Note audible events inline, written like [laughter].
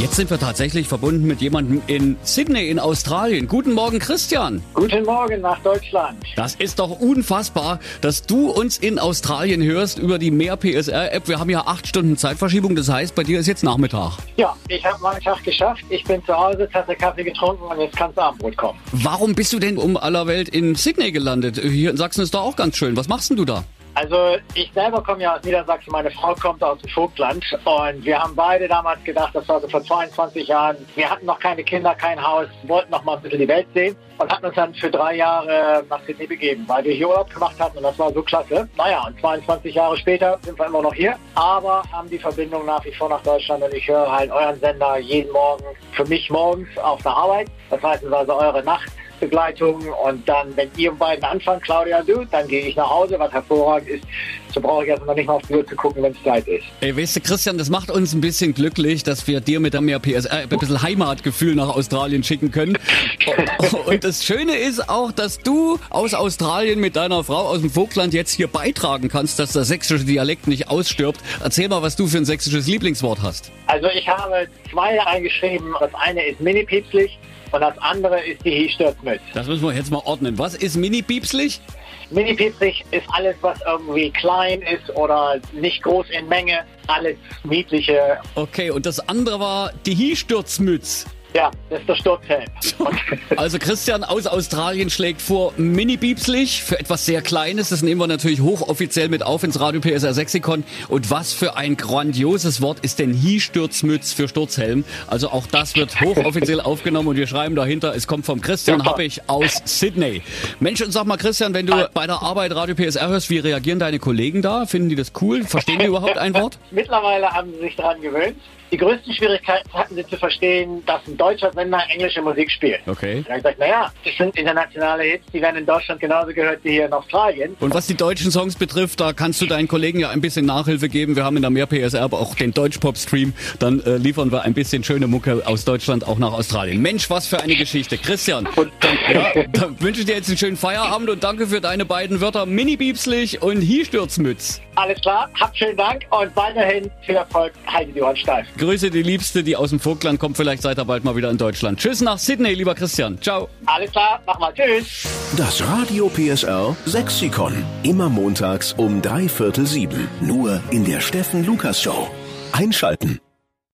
Jetzt sind wir tatsächlich verbunden mit jemandem in Sydney in Australien. Guten Morgen, Christian. Guten Morgen nach Deutschland. Das ist doch unfassbar, dass du uns in Australien hörst über die Mehr PSR App. Wir haben ja acht Stunden Zeitverschiebung. Das heißt, bei dir ist jetzt Nachmittag. Ja, ich habe meinen Tag geschafft. Ich bin zu Hause, Tasse Kaffee getrunken und jetzt kann's Abendbrot kommen. Warum bist du denn um aller Welt in Sydney gelandet? Hier in Sachsen ist doch auch ganz schön. Was machst denn du da? Also ich selber komme ja aus Niedersachsen, meine Frau kommt aus dem Vogtland und wir haben beide damals gedacht, das war so vor 22 Jahren, wir hatten noch keine Kinder, kein Haus, wollten noch mal ein bisschen die Welt sehen und hatten uns dann für drei Jahre nach Sydney begeben, weil wir hier Urlaub gemacht hatten und das war so klasse. Naja, und 22 Jahre später sind wir immer noch hier, aber haben die Verbindung nach wie vor nach Deutschland und ich höre halt euren Sender jeden Morgen, für mich morgens auf der Arbeit, das heißt also eure Nacht. Begleitung und dann, wenn ihr beiden anfangt, Claudia und du, dann gehe ich nach Hause, was hervorragend ist. So brauche ich erstmal nicht mal auf die Uhr zu gucken, wenn es Zeit ist. Ey, weißt du, Christian, das macht uns ein bisschen glücklich, dass wir dir mit der mehr PSR ein bisschen Heimatgefühl nach Australien schicken können. [laughs] Und das Schöne ist auch, dass du aus Australien mit deiner Frau aus dem Vogtland jetzt hier beitragen kannst, dass der sächsische Dialekt nicht ausstirbt. Erzähl mal, was du für ein sächsisches Lieblingswort hast. Also ich habe zwei eingeschrieben. Das eine ist mini-piepslich und das andere ist die Hiestürzmütze. Das müssen wir jetzt mal ordnen. Was ist mini-piepslich? Mini-piepslich ist alles, was irgendwie klein ist oder nicht groß in Menge. Alles niedliche. Okay, und das andere war die Hiestürzmütz. Ja, das ist der Sturzhelm. Also Christian aus Australien schlägt vor Mini-Biepslich für etwas sehr Kleines. Das nehmen wir natürlich hochoffiziell mit auf ins Radio PSR Sexikon. Und was für ein grandioses Wort ist denn Hi-Sturzmütz für Sturzhelm? Also auch das wird hochoffiziell aufgenommen und wir schreiben dahinter, es kommt vom Christian Super. Happig aus Sydney. Mensch, und sag mal Christian, wenn du bei der Arbeit Radio PSR hörst, wie reagieren deine Kollegen da? Finden die das cool? Verstehen die überhaupt ein Wort? [laughs] Mittlerweile haben sie sich daran gewöhnt. Die größten Schwierigkeiten hatten sie zu verstehen, dass ein deutscher Sender englische Musik spielt. Okay. Da habe ich gesagt, naja, das sind internationale Hits, die werden in Deutschland genauso gehört wie hier in Australien. Und was die deutschen Songs betrifft, da kannst du deinen Kollegen ja ein bisschen Nachhilfe geben. Wir haben in der Mehr PSR aber auch den Deutschpop-Stream. Dann äh, liefern wir ein bisschen schöne Mucke aus Deutschland auch nach Australien. Mensch, was für eine Geschichte. Christian, dann, ja, dann wünsche ich dir jetzt einen schönen Feierabend und danke für deine beiden Wörter Mini-Biepslich und Hi-Stürzmütz. Alles klar, habt schönen Dank und weiterhin viel Erfolg. Haltet die Ohren steif. Grüße die Liebste, die aus dem Vogtland kommt. Vielleicht seid ihr bald mal wieder in Deutschland. Tschüss nach Sydney, lieber Christian. Ciao. Alles klar, mach mal. Tschüss. Das Radio PSR Sexikon. Immer montags um drei Viertel sieben. Nur in der Steffen Lukas Show. Einschalten.